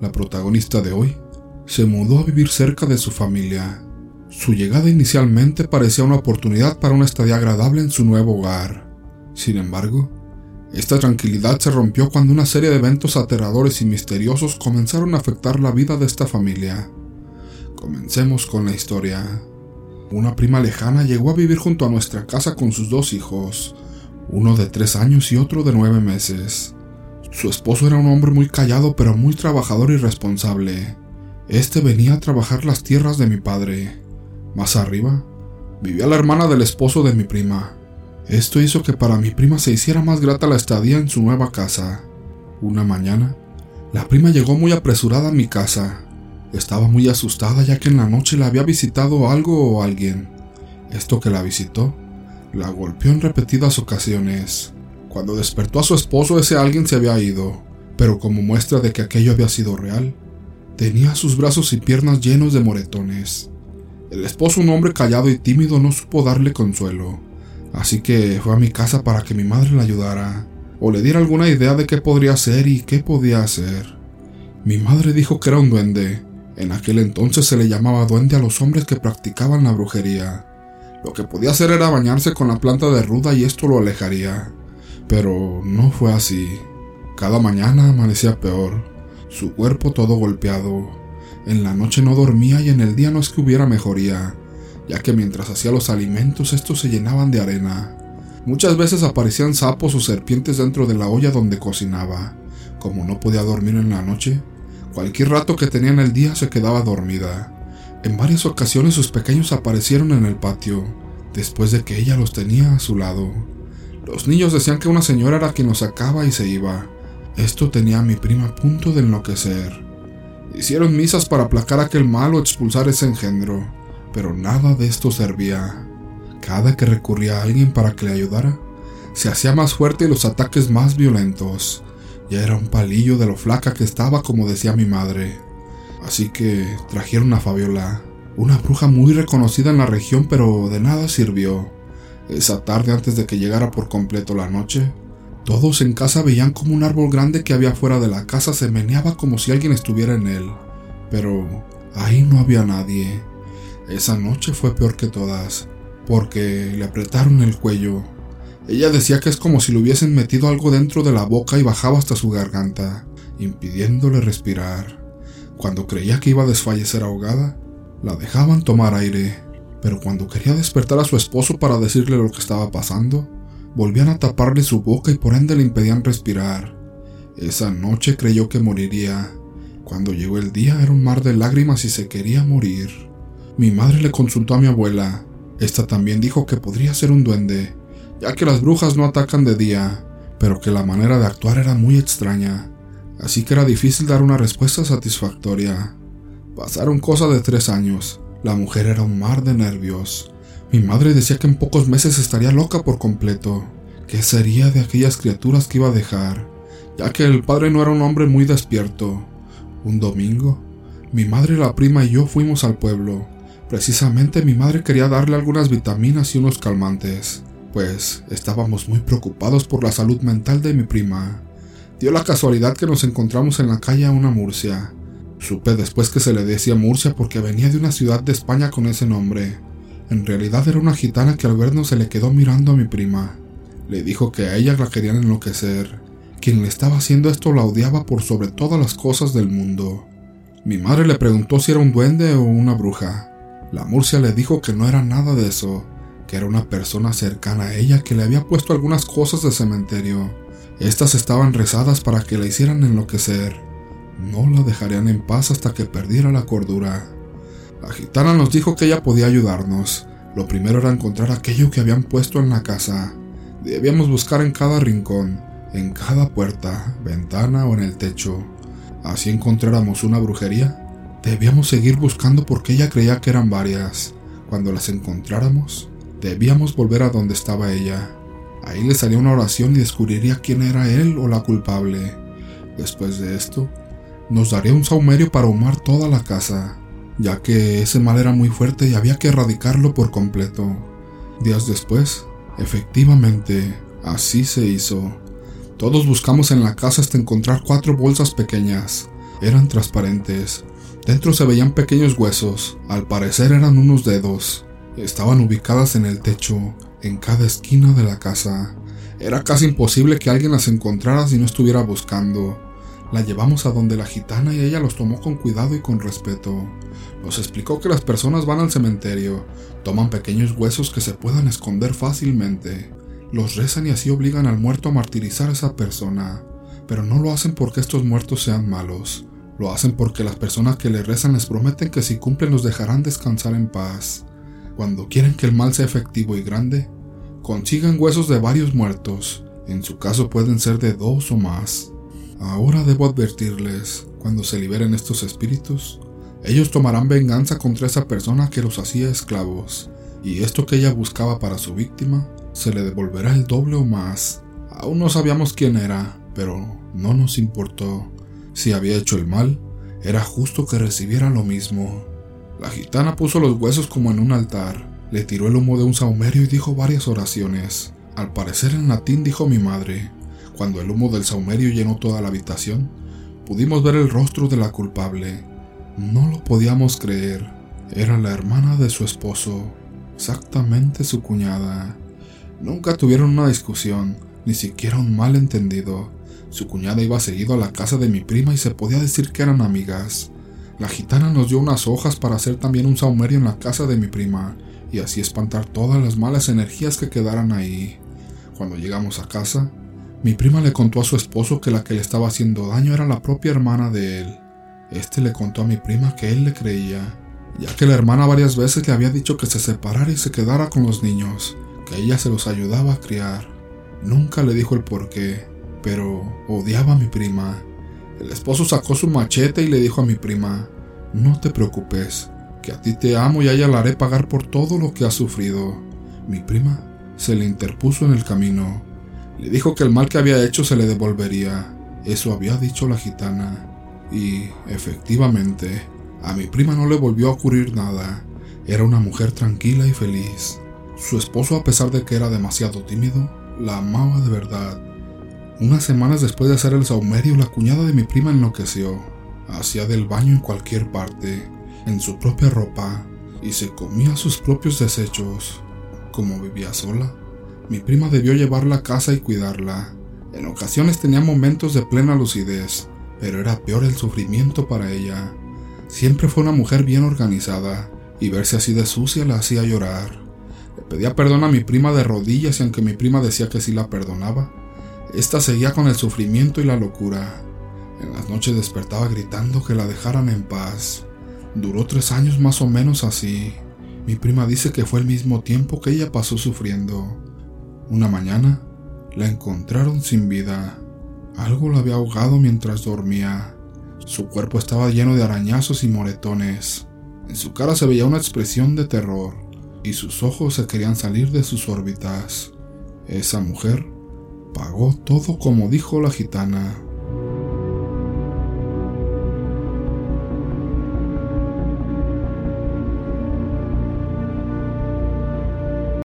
la protagonista de hoy, se mudó a vivir cerca de su familia. Su llegada inicialmente parecía una oportunidad para una estadía agradable en su nuevo hogar. Sin embargo, esta tranquilidad se rompió cuando una serie de eventos aterradores y misteriosos comenzaron a afectar la vida de esta familia. Comencemos con la historia. Una prima lejana llegó a vivir junto a nuestra casa con sus dos hijos, uno de tres años y otro de nueve meses. Su esposo era un hombre muy callado pero muy trabajador y responsable. Este venía a trabajar las tierras de mi padre. Más arriba, vivía la hermana del esposo de mi prima. Esto hizo que para mi prima se hiciera más grata la estadía en su nueva casa. Una mañana, la prima llegó muy apresurada a mi casa. Estaba muy asustada ya que en la noche la había visitado algo o alguien. Esto que la visitó la golpeó en repetidas ocasiones. Cuando despertó a su esposo ese alguien se había ido, pero como muestra de que aquello había sido real, tenía sus brazos y piernas llenos de moretones. El esposo, un hombre callado y tímido, no supo darle consuelo, así que fue a mi casa para que mi madre le ayudara, o le diera alguna idea de qué podría hacer y qué podía hacer. Mi madre dijo que era un duende. En aquel entonces se le llamaba duende a los hombres que practicaban la brujería. Lo que podía hacer era bañarse con la planta de ruda y esto lo alejaría. Pero no fue así. Cada mañana amanecía peor, su cuerpo todo golpeado. En la noche no dormía y en el día no es que hubiera mejoría, ya que mientras hacía los alimentos estos se llenaban de arena. Muchas veces aparecían sapos o serpientes dentro de la olla donde cocinaba. Como no podía dormir en la noche, cualquier rato que tenía en el día se quedaba dormida. En varias ocasiones sus pequeños aparecieron en el patio, después de que ella los tenía a su lado. Los niños decían que una señora era quien los sacaba y se iba. Esto tenía a mi prima a punto de enloquecer. Hicieron misas para aplacar aquel mal o expulsar ese engendro, pero nada de esto servía. Cada que recurría a alguien para que le ayudara, se hacía más fuerte y los ataques más violentos. Ya era un palillo de lo flaca que estaba, como decía mi madre. Así que trajeron a Fabiola, una bruja muy reconocida en la región, pero de nada sirvió. Esa tarde antes de que llegara por completo la noche, todos en casa veían como un árbol grande que había fuera de la casa se meneaba como si alguien estuviera en él. Pero ahí no había nadie. Esa noche fue peor que todas, porque le apretaron el cuello. Ella decía que es como si le hubiesen metido algo dentro de la boca y bajaba hasta su garganta, impidiéndole respirar. Cuando creía que iba a desfallecer ahogada, la dejaban tomar aire, pero cuando quería despertar a su esposo para decirle lo que estaba pasando, volvían a taparle su boca y por ende le impedían respirar. Esa noche creyó que moriría. Cuando llegó el día era un mar de lágrimas y se quería morir. Mi madre le consultó a mi abuela. Esta también dijo que podría ser un duende, ya que las brujas no atacan de día, pero que la manera de actuar era muy extraña así que era difícil dar una respuesta satisfactoria. Pasaron cosas de tres años. La mujer era un mar de nervios. Mi madre decía que en pocos meses estaría loca por completo. ¿Qué sería de aquellas criaturas que iba a dejar? Ya que el padre no era un hombre muy despierto. Un domingo, mi madre, la prima y yo fuimos al pueblo. Precisamente mi madre quería darle algunas vitaminas y unos calmantes, pues estábamos muy preocupados por la salud mental de mi prima. Dio la casualidad que nos encontramos en la calle a una Murcia. Supe después que se le decía Murcia porque venía de una ciudad de España con ese nombre. En realidad era una gitana que al vernos se le quedó mirando a mi prima. Le dijo que a ella la querían enloquecer. Quien le estaba haciendo esto la odiaba por sobre todas las cosas del mundo. Mi madre le preguntó si era un duende o una bruja. La Murcia le dijo que no era nada de eso, que era una persona cercana a ella que le había puesto algunas cosas de cementerio estas estaban rezadas para que la hicieran enloquecer. No la dejarían en paz hasta que perdiera la cordura. La gitana nos dijo que ella podía ayudarnos. Lo primero era encontrar aquello que habían puesto en la casa. Debíamos buscar en cada rincón, en cada puerta, ventana o en el techo. Así encontráramos una brujería. Debíamos seguir buscando porque ella creía que eran varias. Cuando las encontráramos, debíamos volver a donde estaba ella. Ahí le salía una oración y descubriría quién era él o la culpable. Después de esto, nos daría un saumerio para ahumar toda la casa, ya que ese mal era muy fuerte y había que erradicarlo por completo. Días después, efectivamente, así se hizo. Todos buscamos en la casa hasta encontrar cuatro bolsas pequeñas. eran transparentes. Dentro se veían pequeños huesos, al parecer eran unos dedos. Estaban ubicadas en el techo, en cada esquina de la casa. Era casi imposible que alguien las encontrara si no estuviera buscando. La llevamos a donde la gitana y ella los tomó con cuidado y con respeto. Nos explicó que las personas van al cementerio, toman pequeños huesos que se puedan esconder fácilmente, los rezan y así obligan al muerto a martirizar a esa persona, pero no lo hacen porque estos muertos sean malos, lo hacen porque las personas que le rezan les prometen que si cumplen los dejarán descansar en paz. Cuando quieren que el mal sea efectivo y grande, consigan huesos de varios muertos, en su caso pueden ser de dos o más. Ahora debo advertirles, cuando se liberen estos espíritus, ellos tomarán venganza contra esa persona que los hacía esclavos, y esto que ella buscaba para su víctima se le devolverá el doble o más. Aún no sabíamos quién era, pero no nos importó. Si había hecho el mal, era justo que recibiera lo mismo. La gitana puso los huesos como en un altar, le tiró el humo de un saumerio y dijo varias oraciones. Al parecer en latín dijo mi madre. Cuando el humo del saumerio llenó toda la habitación, pudimos ver el rostro de la culpable. No lo podíamos creer. Era la hermana de su esposo, exactamente su cuñada. Nunca tuvieron una discusión, ni siquiera un malentendido. Su cuñada iba seguido a la casa de mi prima y se podía decir que eran amigas. La gitana nos dio unas hojas para hacer también un saumerio en la casa de mi prima y así espantar todas las malas energías que quedaran ahí. Cuando llegamos a casa, mi prima le contó a su esposo que la que le estaba haciendo daño era la propia hermana de él. Este le contó a mi prima que él le creía, ya que la hermana varias veces le había dicho que se separara y se quedara con los niños, que ella se los ayudaba a criar. Nunca le dijo el por qué, pero odiaba a mi prima. El esposo sacó su machete y le dijo a mi prima, no te preocupes, que a ti te amo y a ella la haré pagar por todo lo que ha sufrido. Mi prima se le interpuso en el camino. Le dijo que el mal que había hecho se le devolvería. Eso había dicho la gitana. Y, efectivamente, a mi prima no le volvió a ocurrir nada. Era una mujer tranquila y feliz. Su esposo, a pesar de que era demasiado tímido, la amaba de verdad. Unas semanas después de hacer el saumerio, la cuñada de mi prima enloqueció. Hacía del baño en cualquier parte, en su propia ropa, y se comía sus propios desechos. Como vivía sola, mi prima debió llevarla a casa y cuidarla. En ocasiones tenía momentos de plena lucidez, pero era peor el sufrimiento para ella. Siempre fue una mujer bien organizada, y verse así de sucia la hacía llorar. Le pedía perdón a mi prima de rodillas y aunque mi prima decía que sí la perdonaba, esta seguía con el sufrimiento y la locura. En las noches despertaba gritando que la dejaran en paz. Duró tres años más o menos así. Mi prima dice que fue el mismo tiempo que ella pasó sufriendo. Una mañana la encontraron sin vida. Algo la había ahogado mientras dormía. Su cuerpo estaba lleno de arañazos y moretones. En su cara se veía una expresión de terror y sus ojos se querían salir de sus órbitas. Esa mujer pagó todo como dijo la gitana.